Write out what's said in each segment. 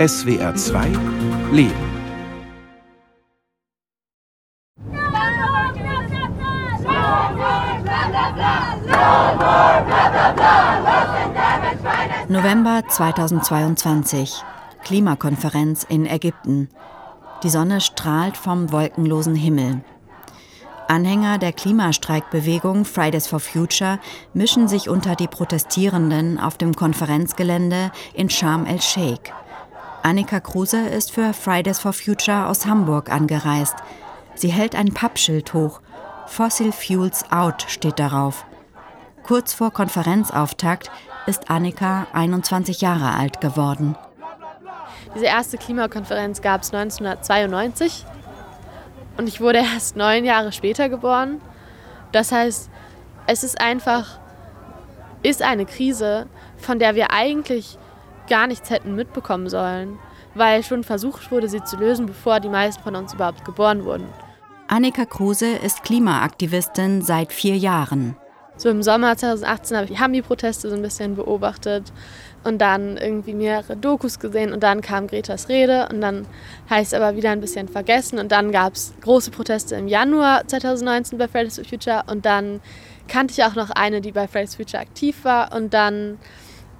SWR 2 Leben. November 2022. Klimakonferenz in Ägypten. Die Sonne strahlt vom wolkenlosen Himmel. Anhänger der Klimastreikbewegung Fridays for Future mischen sich unter die Protestierenden auf dem Konferenzgelände in Sharm el-Sheikh. Annika Kruse ist für Fridays for Future aus Hamburg angereist. Sie hält ein Pappschild hoch. Fossil Fuels Out steht darauf. Kurz vor Konferenzauftakt ist Annika 21 Jahre alt geworden. Diese erste Klimakonferenz gab es 1992 und ich wurde erst neun Jahre später geboren. Das heißt, es ist einfach, ist eine Krise, von der wir eigentlich gar nichts hätten mitbekommen sollen, weil schon versucht wurde, sie zu lösen, bevor die meisten von uns überhaupt geboren wurden. Annika Kruse ist Klimaaktivistin seit vier Jahren. So im Sommer 2018 habe ich die Hambi-Proteste so ein bisschen beobachtet und dann irgendwie mehrere Dokus gesehen und dann kam Gretas Rede und dann heißt aber wieder ein bisschen vergessen und dann gab es große Proteste im Januar 2019 bei Fridays for Future und dann kannte ich auch noch eine, die bei Fridays for Future aktiv war und dann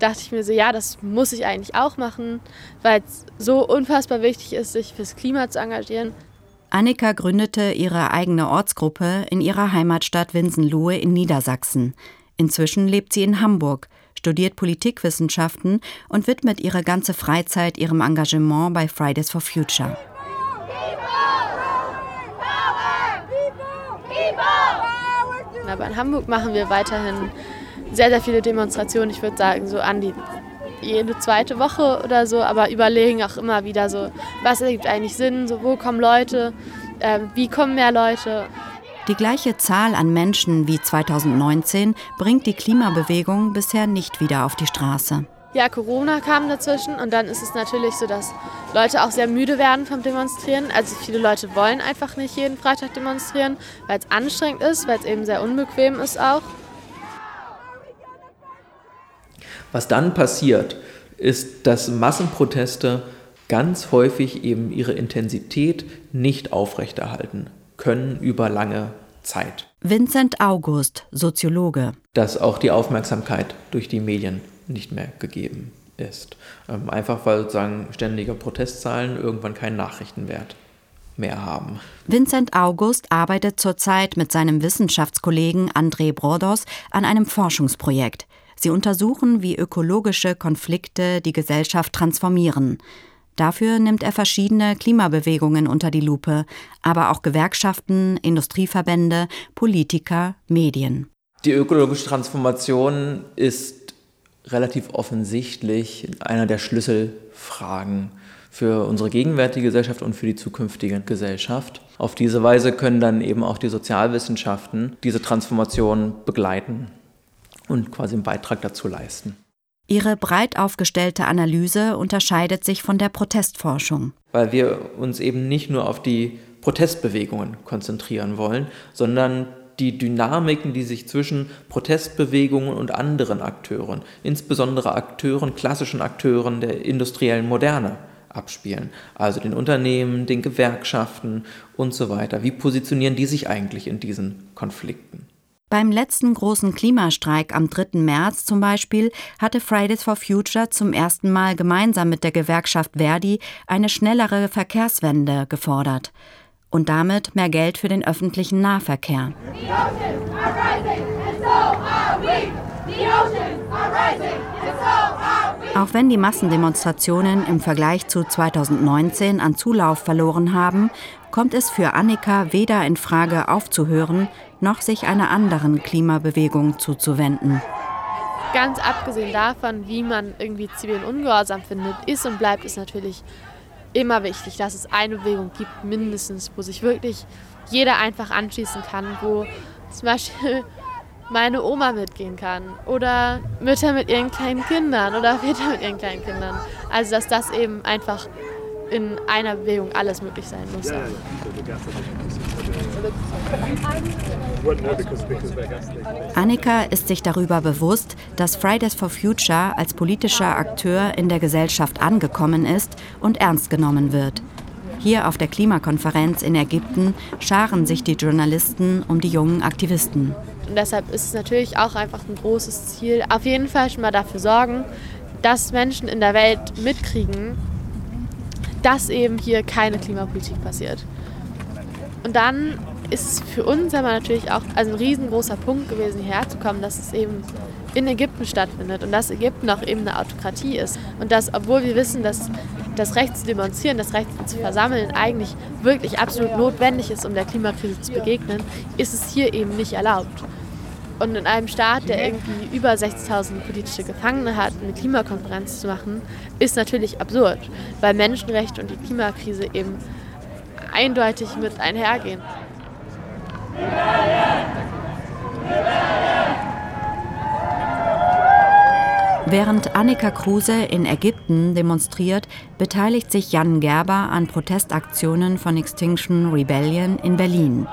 dachte ich mir so, ja, das muss ich eigentlich auch machen, weil es so unfassbar wichtig ist, sich fürs Klima zu engagieren. Annika gründete ihre eigene Ortsgruppe in ihrer Heimatstadt Winsenlohe in Niedersachsen. Inzwischen lebt sie in Hamburg – studiert Politikwissenschaften und widmet ihre ganze Freizeit ihrem Engagement bei Fridays for Future. Aber in Hamburg machen wir weiterhin sehr, sehr viele Demonstrationen. Ich würde sagen, so an die jede zweite Woche oder so, aber überlegen auch immer wieder so, was ergibt eigentlich Sinn, so wo kommen Leute, äh, wie kommen mehr Leute. Die gleiche Zahl an Menschen wie 2019 bringt die Klimabewegung bisher nicht wieder auf die Straße. Ja, Corona kam dazwischen und dann ist es natürlich so, dass Leute auch sehr müde werden vom Demonstrieren. Also viele Leute wollen einfach nicht jeden Freitag demonstrieren, weil es anstrengend ist, weil es eben sehr unbequem ist auch. Was dann passiert, ist, dass Massenproteste ganz häufig eben ihre Intensität nicht aufrechterhalten können über lange Zeit. Vincent August, Soziologe. Dass auch die Aufmerksamkeit durch die Medien nicht mehr gegeben ist. Ähm, einfach weil sozusagen ständige Protestzahlen irgendwann keinen Nachrichtenwert mehr haben. Vincent August arbeitet zurzeit mit seinem Wissenschaftskollegen André Brodos an einem Forschungsprojekt. Sie untersuchen, wie ökologische Konflikte die Gesellschaft transformieren. Dafür nimmt er verschiedene Klimabewegungen unter die Lupe, aber auch Gewerkschaften, Industrieverbände, Politiker, Medien. Die ökologische Transformation ist relativ offensichtlich einer der Schlüsselfragen für unsere gegenwärtige Gesellschaft und für die zukünftige Gesellschaft. Auf diese Weise können dann eben auch die Sozialwissenschaften diese Transformation begleiten und quasi einen Beitrag dazu leisten. Ihre breit aufgestellte Analyse unterscheidet sich von der Protestforschung. Weil wir uns eben nicht nur auf die Protestbewegungen konzentrieren wollen, sondern die Dynamiken, die sich zwischen Protestbewegungen und anderen Akteuren, insbesondere Akteuren, klassischen Akteuren der industriellen Moderne, abspielen. Also den Unternehmen, den Gewerkschaften und so weiter. Wie positionieren die sich eigentlich in diesen Konflikten? Beim letzten großen Klimastreik am 3. März zum Beispiel hatte Fridays for Future zum ersten Mal gemeinsam mit der Gewerkschaft Verdi eine schnellere Verkehrswende gefordert und damit mehr Geld für den öffentlichen Nahverkehr. Auch wenn die Massendemonstrationen im Vergleich zu 2019 an Zulauf verloren haben, kommt es für Annika weder in Frage aufzuhören, noch sich einer anderen Klimabewegung zuzuwenden. Ganz abgesehen davon, wie man irgendwie zivilen Ungehorsam findet, ist und bleibt es natürlich immer wichtig, dass es eine Bewegung gibt, mindestens, wo sich wirklich jeder einfach anschließen kann, wo zum Beispiel meine Oma mitgehen kann oder Mütter mit ihren kleinen Kindern oder Väter mit ihren kleinen Kindern. Also dass das eben einfach in einer Bewegung alles möglich sein muss. Annika ist sich darüber bewusst, dass Fridays for Future als politischer Akteur in der Gesellschaft angekommen ist und ernst genommen wird. Hier auf der Klimakonferenz in Ägypten scharen sich die Journalisten um die jungen Aktivisten. Und deshalb ist es natürlich auch einfach ein großes Ziel, auf jeden Fall schon mal dafür sorgen, dass Menschen in der Welt mitkriegen, dass eben hier keine Klimapolitik passiert. Und dann ist es für uns aber natürlich auch ein riesengroßer Punkt gewesen, hierher zu kommen, dass es eben in Ägypten stattfindet und dass Ägypten auch eben eine Autokratie ist. Und dass, obwohl wir wissen, dass das Recht zu demonstrieren, das Recht zu versammeln eigentlich wirklich absolut notwendig ist, um der Klimakrise zu begegnen, ist es hier eben nicht erlaubt. Und in einem Staat, der irgendwie über 60.000 politische Gefangene hat, eine Klimakonferenz zu machen, ist natürlich absurd, weil Menschenrechte und die Klimakrise eben eindeutig mit einhergehen. Während Annika Kruse in Ägypten demonstriert, beteiligt sich Jan Gerber an Protestaktionen von Extinction Rebellion in Berlin.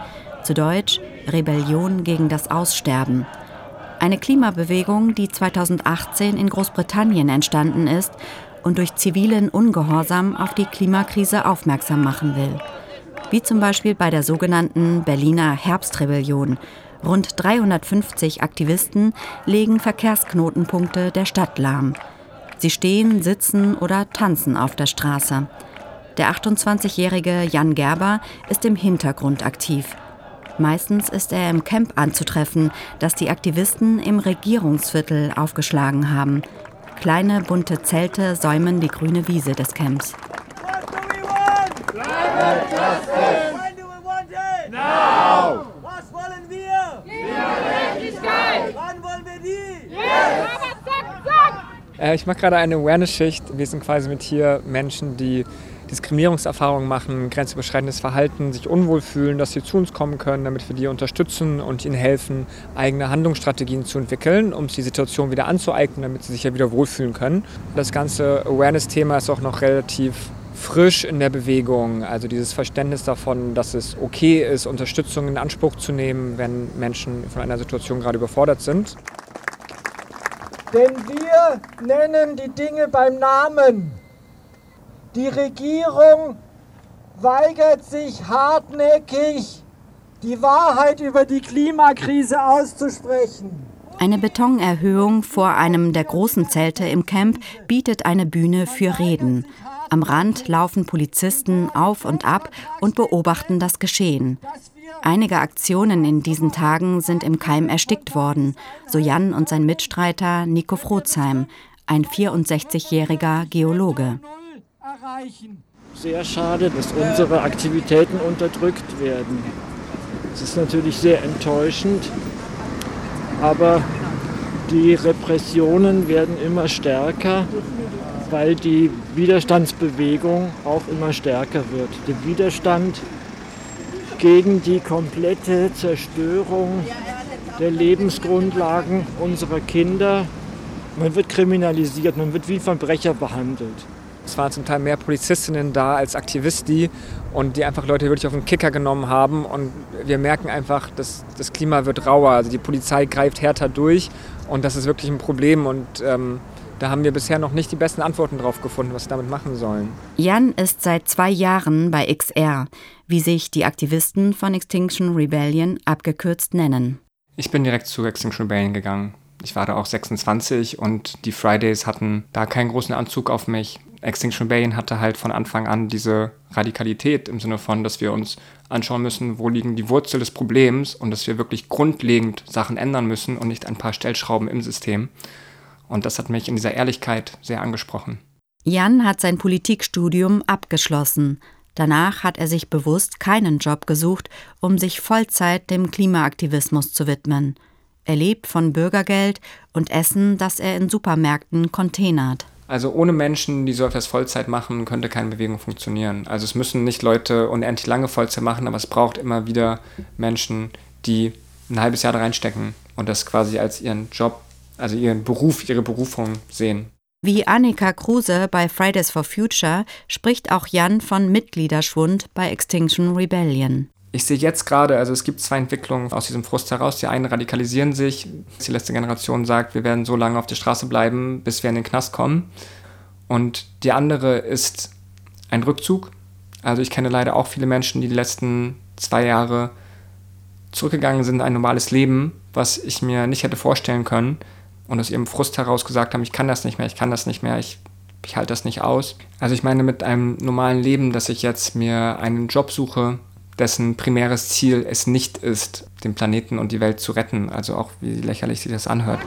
Zu Deutsch Rebellion gegen das Aussterben. Eine Klimabewegung, die 2018 in Großbritannien entstanden ist und durch zivilen Ungehorsam auf die Klimakrise aufmerksam machen will wie zum Beispiel bei der sogenannten Berliner Herbstrebellion. Rund 350 Aktivisten legen Verkehrsknotenpunkte der Stadt lahm. Sie stehen, sitzen oder tanzen auf der Straße. Der 28-jährige Jan Gerber ist im Hintergrund aktiv. Meistens ist er im Camp anzutreffen, das die Aktivisten im Regierungsviertel aufgeschlagen haben. Kleine bunte Zelte säumen die grüne Wiese des Camps. Was wollen wir? Gerechtigkeit! Wann wollen wir die? Äh, ich mache gerade eine Awareness-Schicht. Wir sind quasi mit hier Menschen, die Diskriminierungserfahrungen machen, grenzüberschreitendes Verhalten, sich unwohl fühlen, dass sie zu uns kommen können, damit wir die unterstützen und ihnen helfen, eigene Handlungsstrategien zu entwickeln, um die Situation wieder anzueignen, damit sie sich ja wieder wohlfühlen können. Das ganze Awareness-Thema ist auch noch relativ frisch in der Bewegung. Also dieses Verständnis davon, dass es okay ist, Unterstützung in Anspruch zu nehmen, wenn Menschen von einer Situation gerade überfordert sind. Denn wir nennen die Dinge beim Namen. Die Regierung weigert sich hartnäckig, die Wahrheit über die Klimakrise auszusprechen. Eine Betonerhöhung vor einem der großen Zelte im Camp bietet eine Bühne für Reden. Am Rand laufen Polizisten auf und ab und beobachten das Geschehen. Einige Aktionen in diesen Tagen sind im Keim erstickt worden, so Jan und sein Mitstreiter Nico Frozheim, ein 64-jähriger Geologe. Sehr schade, dass unsere Aktivitäten unterdrückt werden. Es ist natürlich sehr enttäuschend, aber die Repressionen werden immer stärker weil die Widerstandsbewegung auch immer stärker wird. Der Widerstand gegen die komplette Zerstörung der Lebensgrundlagen unserer Kinder. Man wird kriminalisiert, man wird wie Verbrecher behandelt. Es waren zum Teil mehr Polizistinnen da als Aktivisten und die einfach Leute wirklich auf den Kicker genommen haben. Und wir merken einfach, dass das Klima wird rauer. Also die Polizei greift härter durch und das ist wirklich ein Problem. Und ähm, da haben wir bisher noch nicht die besten Antworten drauf gefunden, was wir damit machen sollen. Jan ist seit zwei Jahren bei XR, wie sich die Aktivisten von Extinction Rebellion abgekürzt nennen. Ich bin direkt zu Extinction Rebellion gegangen. Ich war da auch 26 und die Fridays hatten da keinen großen Anzug auf mich. Extinction Rebellion hatte halt von Anfang an diese Radikalität im Sinne von, dass wir uns anschauen müssen, wo liegen die Wurzel des Problems und dass wir wirklich grundlegend Sachen ändern müssen und nicht ein paar Stellschrauben im System. Und das hat mich in dieser Ehrlichkeit sehr angesprochen. Jan hat sein Politikstudium abgeschlossen. Danach hat er sich bewusst keinen Job gesucht, um sich Vollzeit dem Klimaaktivismus zu widmen. Er lebt von Bürgergeld und Essen, das er in Supermärkten containert. Also ohne Menschen, die so etwas Vollzeit machen, könnte keine Bewegung funktionieren. Also es müssen nicht Leute unendlich lange Vollzeit machen, aber es braucht immer wieder Menschen, die ein halbes Jahr da reinstecken und das quasi als ihren Job also ihren Beruf, ihre Berufung sehen. Wie Annika Kruse bei Fridays for Future spricht auch Jan von Mitgliederschwund bei Extinction Rebellion. Ich sehe jetzt gerade, also es gibt zwei Entwicklungen aus diesem Frust heraus. Die einen radikalisieren sich. Die letzte Generation sagt, wir werden so lange auf der Straße bleiben, bis wir in den Knast kommen. Und die andere ist ein Rückzug. Also ich kenne leider auch viele Menschen, die die letzten zwei Jahre zurückgegangen sind in ein normales Leben, was ich mir nicht hätte vorstellen können und aus ihrem Frust heraus gesagt haben, ich kann das nicht mehr, ich kann das nicht mehr, ich, ich halte das nicht aus. Also ich meine mit einem normalen Leben, dass ich jetzt mir einen Job suche, dessen primäres Ziel es nicht ist, den Planeten und die Welt zu retten. Also auch wie lächerlich sich das anhört.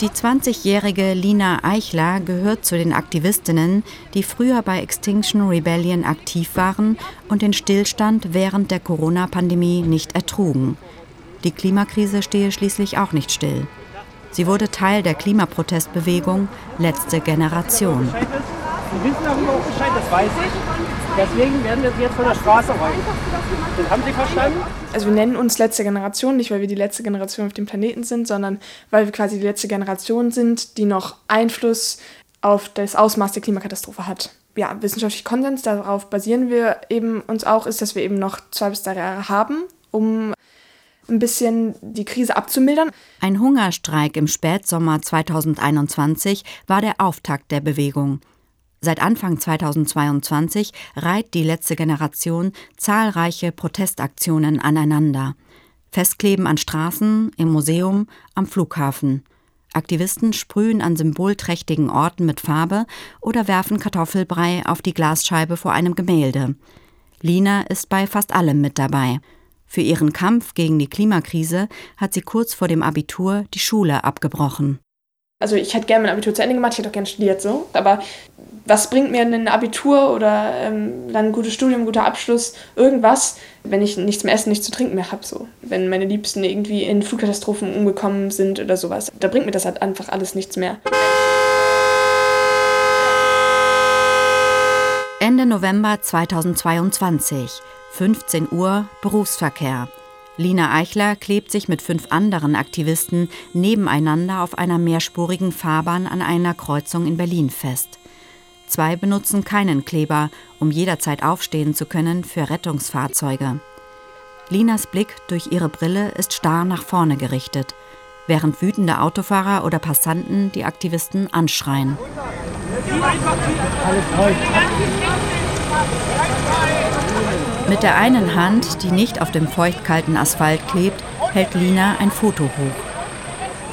Die 20-jährige Lina Eichler gehört zu den Aktivistinnen, die früher bei Extinction Rebellion aktiv waren und den Stillstand während der Corona-Pandemie nicht ertrugen. Die Klimakrise stehe schließlich auch nicht still. Sie wurde Teil der Klimaprotestbewegung Letzte Generation. Sie wissen darüber auch Bescheid, das weiß ich. Deswegen werden wir Sie jetzt von der Straße räumen. Das haben Sie verstanden? Also wir nennen uns letzte Generation, nicht weil wir die letzte Generation auf dem Planeten sind, sondern weil wir quasi die letzte Generation sind, die noch Einfluss auf das Ausmaß der Klimakatastrophe hat. Ja, wissenschaftlicher Konsens, darauf basieren wir eben uns auch, ist, dass wir eben noch zwei bis drei Jahre haben, um ein bisschen die Krise abzumildern. Ein Hungerstreik im Spätsommer 2021 war der Auftakt der Bewegung. Seit Anfang 2022 reiht die letzte Generation zahlreiche Protestaktionen aneinander. Festkleben an Straßen, im Museum, am Flughafen. Aktivisten sprühen an symbolträchtigen Orten mit Farbe oder werfen Kartoffelbrei auf die Glasscheibe vor einem Gemälde. Lina ist bei fast allem mit dabei. Für ihren Kampf gegen die Klimakrise hat sie kurz vor dem Abitur die Schule abgebrochen. Also ich hätte gerne mein Abitur zu Ende gemacht, ich hätte auch gerne studiert so, aber was bringt mir ein Abitur oder ähm, dann ein gutes Studium, guter Abschluss, irgendwas, wenn ich nichts mehr essen, nichts zu trinken mehr habe so. Wenn meine Liebsten irgendwie in Flugkatastrophen umgekommen sind oder sowas, da bringt mir das halt einfach alles nichts mehr. Ende November 2022 15 Uhr Berufsverkehr. Lina Eichler klebt sich mit fünf anderen Aktivisten nebeneinander auf einer mehrspurigen Fahrbahn an einer Kreuzung in Berlin fest. Zwei benutzen keinen Kleber, um jederzeit aufstehen zu können für Rettungsfahrzeuge. Linas Blick durch ihre Brille ist starr nach vorne gerichtet, während wütende Autofahrer oder Passanten die Aktivisten anschreien. Mit der einen Hand, die nicht auf dem feuchtkalten Asphalt klebt, hält Lina ein Foto hoch.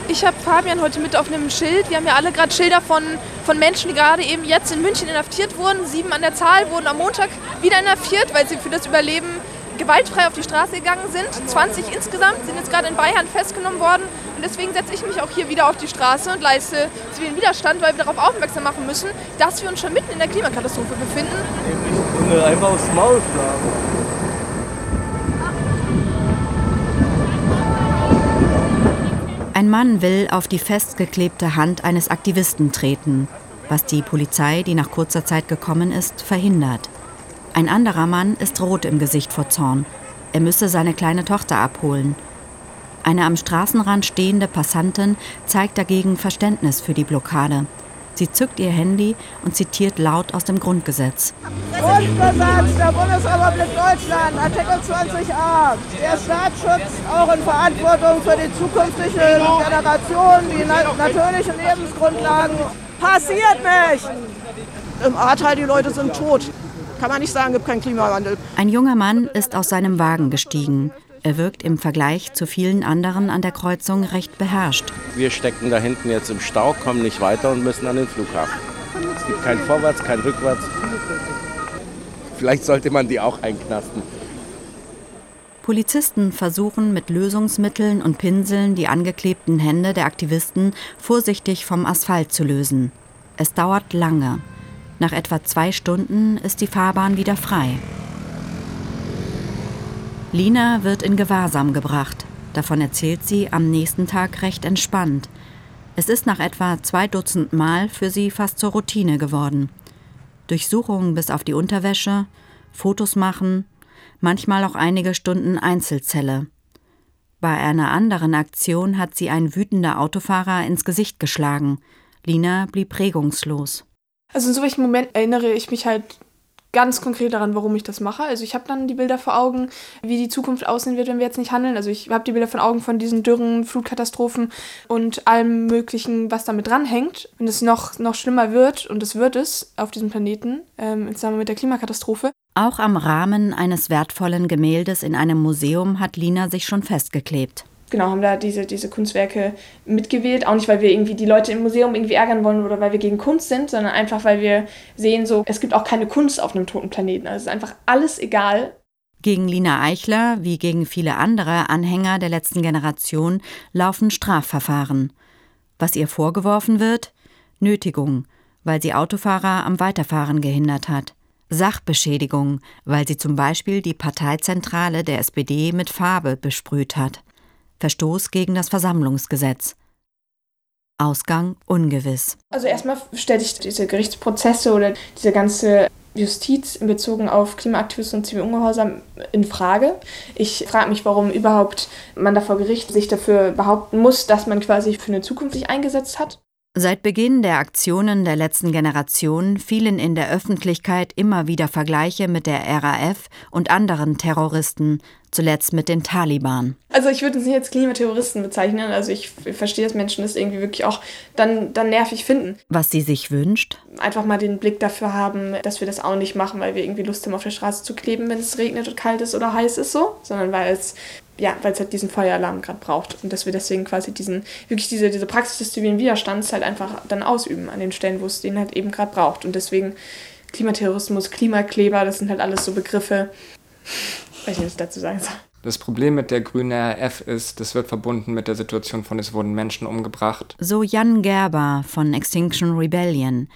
Ich habe Fabian heute mit auf einem Schild. Wir haben ja alle gerade Schilder von, von Menschen, die gerade eben jetzt in München inhaftiert wurden. Sieben an der Zahl wurden am Montag wieder inhaftiert, weil sie für das Überleben gewaltfrei auf die Straße gegangen sind. 20 insgesamt sind jetzt gerade in Bayern festgenommen worden. Deswegen setze ich mich auch hier wieder auf die Straße und leiste zivilen Widerstand, weil wir darauf aufmerksam machen müssen, dass wir uns schon mitten in der Klimakatastrophe befinden. Einfach aufs Maul schlagen. Ein Mann will auf die festgeklebte Hand eines Aktivisten treten, was die Polizei, die nach kurzer Zeit gekommen ist, verhindert. Ein anderer Mann ist rot im Gesicht vor Zorn. Er müsse seine kleine Tochter abholen. Eine am Straßenrand stehende Passantin zeigt dagegen Verständnis für die Blockade. Sie zückt ihr Handy und zitiert laut aus dem Grundgesetz. Grundgesetz der Bundesrepublik Deutschland, Artikel 20a. Der Staat schützt auch in Verantwortung für die zukünftigen Generationen die natürlichen Lebensgrundlagen. Passiert nicht! Im Ahrtal, die Leute sind tot kann man nicht sagen, gibt keinen Klimawandel. Ein junger Mann ist aus seinem Wagen gestiegen. Er wirkt im Vergleich zu vielen anderen an der Kreuzung recht beherrscht. Wir stecken da hinten jetzt im Stau, kommen nicht weiter und müssen an den Flughafen. Es gibt kein Vorwärts, kein Rückwärts. Vielleicht sollte man die auch einknasten. Polizisten versuchen mit Lösungsmitteln und Pinseln die angeklebten Hände der Aktivisten vorsichtig vom Asphalt zu lösen. Es dauert lange. Nach etwa zwei Stunden ist die Fahrbahn wieder frei. Lina wird in Gewahrsam gebracht. Davon erzählt sie am nächsten Tag recht entspannt. Es ist nach etwa zwei Dutzend Mal für sie fast zur Routine geworden. Durchsuchungen bis auf die Unterwäsche, Fotos machen, manchmal auch einige Stunden Einzelzelle. Bei einer anderen Aktion hat sie ein wütender Autofahrer ins Gesicht geschlagen. Lina blieb regungslos. Also in so welchen Momenten erinnere ich mich halt ganz konkret daran, warum ich das mache. Also ich habe dann die Bilder vor Augen, wie die Zukunft aussehen wird, wenn wir jetzt nicht handeln. Also ich habe die Bilder vor Augen von diesen Dürren, Flutkatastrophen und allem Möglichen, was damit dranhängt. Wenn es noch, noch schlimmer wird, und es wird es auf diesem Planeten, ähm, im Zusammenhang mit der Klimakatastrophe. Auch am Rahmen eines wertvollen Gemäldes in einem Museum hat Lina sich schon festgeklebt genau, haben da diese, diese Kunstwerke mitgewählt. Auch nicht, weil wir irgendwie die Leute im Museum irgendwie ärgern wollen oder weil wir gegen Kunst sind, sondern einfach, weil wir sehen, so, es gibt auch keine Kunst auf einem toten Planeten. Also es ist einfach alles egal. Gegen Lina Eichler, wie gegen viele andere Anhänger der letzten Generation, laufen Strafverfahren. Was ihr vorgeworfen wird? Nötigung, weil sie Autofahrer am Weiterfahren gehindert hat. Sachbeschädigung, weil sie zum Beispiel die Parteizentrale der SPD mit Farbe besprüht hat. Verstoß gegen das Versammlungsgesetz. Ausgang ungewiss. Also erstmal stelle ich diese Gerichtsprozesse oder diese ganze Justiz in Bezug auf Klimaaktivismus und Zivilungehorsam in Frage. Ich frage mich, warum überhaupt man da vor Gericht sich dafür behaupten muss, dass man quasi für eine Zukunft sich eingesetzt hat. Seit Beginn der Aktionen der letzten Generation fielen in der Öffentlichkeit immer wieder Vergleiche mit der RAF und anderen Terroristen, zuletzt mit den Taliban. Also ich würde uns nicht als Klimaterroristen bezeichnen. Also ich verstehe, dass Menschen das irgendwie wirklich auch dann, dann nervig finden. Was sie sich wünscht? Einfach mal den Blick dafür haben, dass wir das auch nicht machen, weil wir irgendwie Lust haben, auf der Straße zu kleben, wenn es regnet und kalt ist oder heiß ist so, sondern weil es ja, weil es halt diesen Feueralarm gerade braucht und dass wir deswegen quasi diesen, wirklich diese, diese Praxis des zivilen Widerstands halt einfach dann ausüben an den Stellen, wo es den halt eben gerade braucht. Und deswegen Klimaterrorismus, Klimakleber, das sind halt alles so Begriffe, weiß nicht, was ich dazu sagen soll. Das Problem mit der grünen RAF ist, das wird verbunden mit der Situation von es wurden Menschen umgebracht. So Jan Gerber von Extinction Rebellion.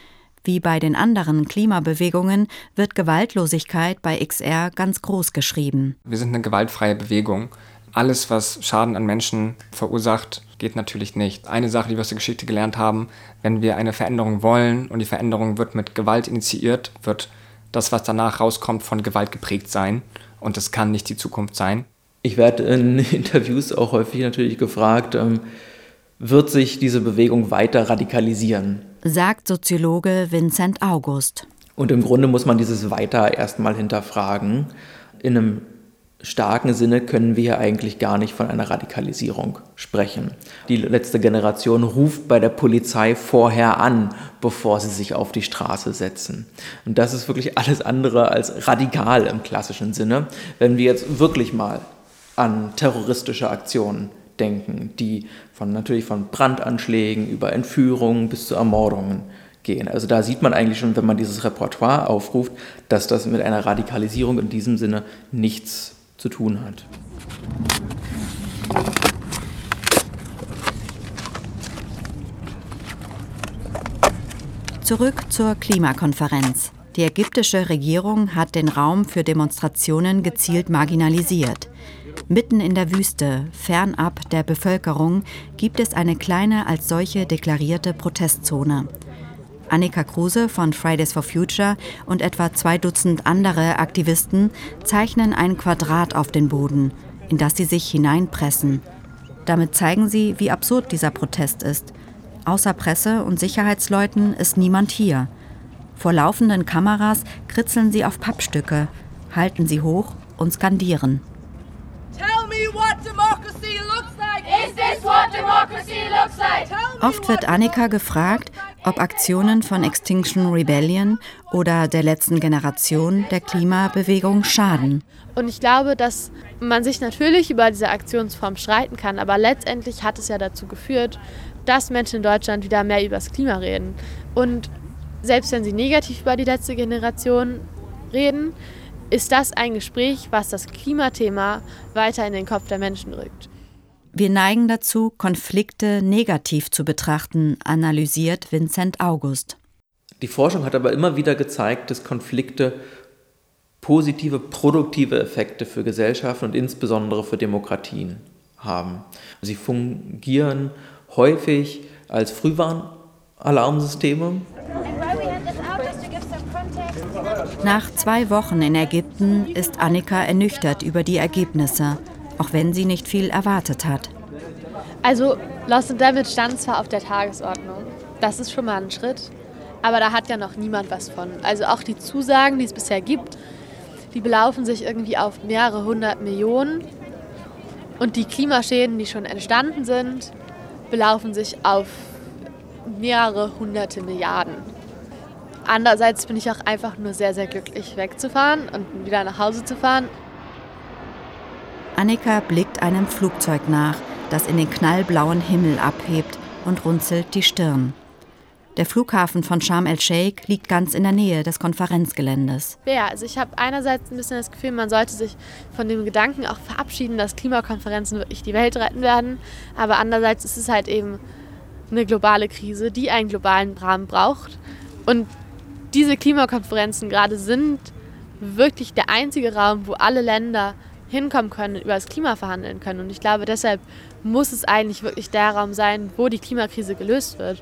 Wie bei den anderen Klimabewegungen wird Gewaltlosigkeit bei XR ganz groß geschrieben. Wir sind eine gewaltfreie Bewegung. Alles, was Schaden an Menschen verursacht, geht natürlich nicht. Eine Sache, die wir aus der Geschichte gelernt haben, wenn wir eine Veränderung wollen und die Veränderung wird mit Gewalt initiiert, wird das, was danach rauskommt, von Gewalt geprägt sein. Und das kann nicht die Zukunft sein. Ich werde in Interviews auch häufig natürlich gefragt, ähm, wird sich diese Bewegung weiter radikalisieren? Sagt Soziologe Vincent August. Und im Grunde muss man dieses weiter erstmal hinterfragen. In einem starken Sinne können wir hier eigentlich gar nicht von einer Radikalisierung sprechen. Die letzte Generation ruft bei der Polizei vorher an, bevor sie sich auf die Straße setzen. Und das ist wirklich alles andere als radikal im klassischen Sinne, wenn wir jetzt wirklich mal an terroristische Aktionen denken, die von natürlich von Brandanschlägen über Entführungen bis zu Ermordungen gehen. Also da sieht man eigentlich schon, wenn man dieses Repertoire aufruft, dass das mit einer Radikalisierung in diesem Sinne nichts zu tun hat. Zurück zur Klimakonferenz. Die ägyptische Regierung hat den Raum für Demonstrationen gezielt marginalisiert. Mitten in der Wüste, fernab der Bevölkerung, gibt es eine kleine als solche deklarierte Protestzone. Annika Kruse von Fridays for Future und etwa zwei Dutzend andere Aktivisten zeichnen ein Quadrat auf den Boden, in das sie sich hineinpressen. Damit zeigen sie, wie absurd dieser Protest ist. Außer Presse und Sicherheitsleuten ist niemand hier. Vor laufenden Kameras kritzeln sie auf Pappstücke, halten sie hoch und skandieren. Oft wird Annika gefragt, ob Aktionen von Extinction Rebellion oder der letzten Generation der Klimabewegung schaden. Und ich glaube, dass man sich natürlich über diese Aktionsform streiten kann, aber letztendlich hat es ja dazu geführt, dass Menschen in Deutschland wieder mehr über das Klima reden. Und selbst wenn sie negativ über die letzte Generation reden, ist das ein Gespräch, was das Klimathema weiter in den Kopf der Menschen rückt. Wir neigen dazu, Konflikte negativ zu betrachten, analysiert Vincent August. Die Forschung hat aber immer wieder gezeigt, dass Konflikte positive, produktive Effekte für Gesellschaften und insbesondere für Demokratien haben. Sie fungieren häufig als Frühwarnalarmsysteme. Nach zwei Wochen in Ägypten ist Annika ernüchtert über die Ergebnisse auch wenn sie nicht viel erwartet hat. Also Lost and Damage stand zwar auf der Tagesordnung, das ist schon mal ein Schritt, Aber da hat ja noch niemand was von. Also auch die Zusagen, die es bisher gibt, die belaufen sich irgendwie auf mehrere hundert Millionen. Und die Klimaschäden, die schon entstanden sind, belaufen sich auf mehrere hunderte Milliarden. Andererseits bin ich auch einfach nur sehr, sehr glücklich, wegzufahren und wieder nach Hause zu fahren. Annika blickt einem Flugzeug nach, das in den knallblauen Himmel abhebt und runzelt die Stirn. Der Flughafen von Sharm el-Sheikh liegt ganz in der Nähe des Konferenzgeländes. Ja, also ich habe einerseits ein bisschen das Gefühl, man sollte sich von dem Gedanken auch verabschieden, dass Klimakonferenzen wirklich die Welt retten werden. Aber andererseits ist es halt eben eine globale Krise, die einen globalen Rahmen braucht. Und diese Klimakonferenzen gerade sind wirklich der einzige Raum, wo alle Länder hinkommen können, über das Klima verhandeln können. Und ich glaube, deshalb muss es eigentlich wirklich der Raum sein, wo die Klimakrise gelöst wird.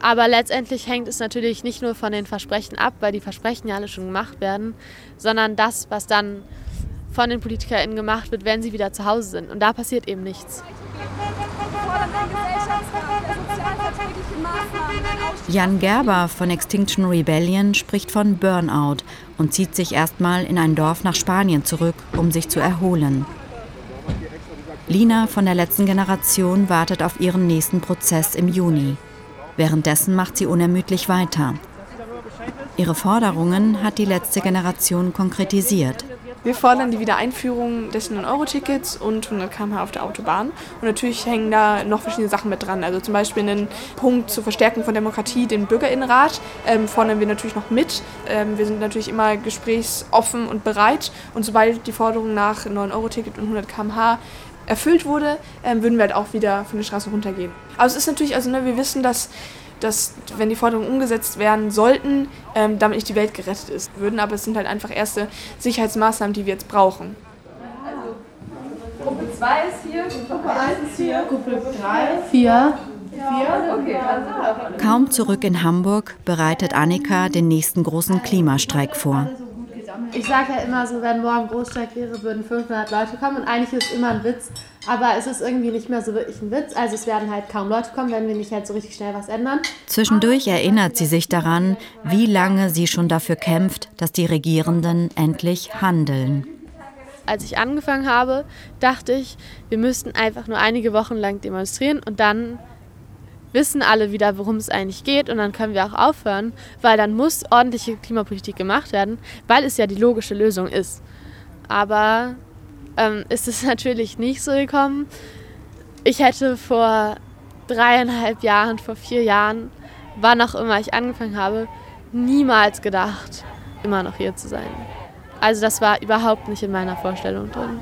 Aber letztendlich hängt es natürlich nicht nur von den Versprechen ab, weil die Versprechen ja alle schon gemacht werden, sondern das, was dann von den PolitikerInnen gemacht wird, wenn sie wieder zu Hause sind. Und da passiert eben nichts. Jan Gerber von Extinction Rebellion spricht von Burnout und zieht sich erstmal in ein Dorf nach Spanien zurück, um sich zu erholen. Lina von der letzten Generation wartet auf ihren nächsten Prozess im Juni. Währenddessen macht sie unermüdlich weiter. Ihre Forderungen hat die letzte Generation konkretisiert. Wir fordern die Wiedereinführung des 9-Euro-Tickets und 100 km/h auf der Autobahn. Und natürlich hängen da noch verschiedene Sachen mit dran. Also zum Beispiel einen Punkt zur Verstärkung von Demokratie, den Bürgerinnenrat, ähm, fordern wir natürlich noch mit. Ähm, wir sind natürlich immer gesprächsoffen und bereit. Und sobald die Forderung nach 9-Euro-Ticket und 100 km/h erfüllt wurde, ähm, würden wir halt auch wieder von der Straße runtergehen. Aber es ist natürlich, also ne, wir wissen, dass, dass wenn die Forderungen umgesetzt werden sollten, ähm, damit nicht die Welt gerettet ist würden. Aber es sind halt einfach erste Sicherheitsmaßnahmen, die wir jetzt brauchen. Also, Gruppe 2 ist hier, Gruppe 1 ist hier, Gruppe 3, 4. Okay, Kaum zurück in Hamburg bereitet Annika den nächsten großen Klimastreik vor. Ich sage ja immer so, wenn morgen Großstreik wäre, würden 500 Leute kommen und eigentlich ist es immer ein Witz, aber es ist irgendwie nicht mehr so wirklich ein Witz. Also es werden halt kaum Leute kommen, wenn wir nicht halt so richtig schnell was ändern. Zwischendurch erinnert sie sich daran, wie lange sie schon dafür kämpft, dass die Regierenden endlich handeln. Als ich angefangen habe, dachte ich, wir müssten einfach nur einige Wochen lang demonstrieren und dann wissen alle wieder, worum es eigentlich geht und dann können wir auch aufhören, weil dann muss ordentliche Klimapolitik gemacht werden, weil es ja die logische Lösung ist. Aber ähm, ist es natürlich nicht so gekommen. Ich hätte vor dreieinhalb Jahren, vor vier Jahren, wann auch immer ich angefangen habe, niemals gedacht, immer noch hier zu sein. Also das war überhaupt nicht in meiner Vorstellung drin.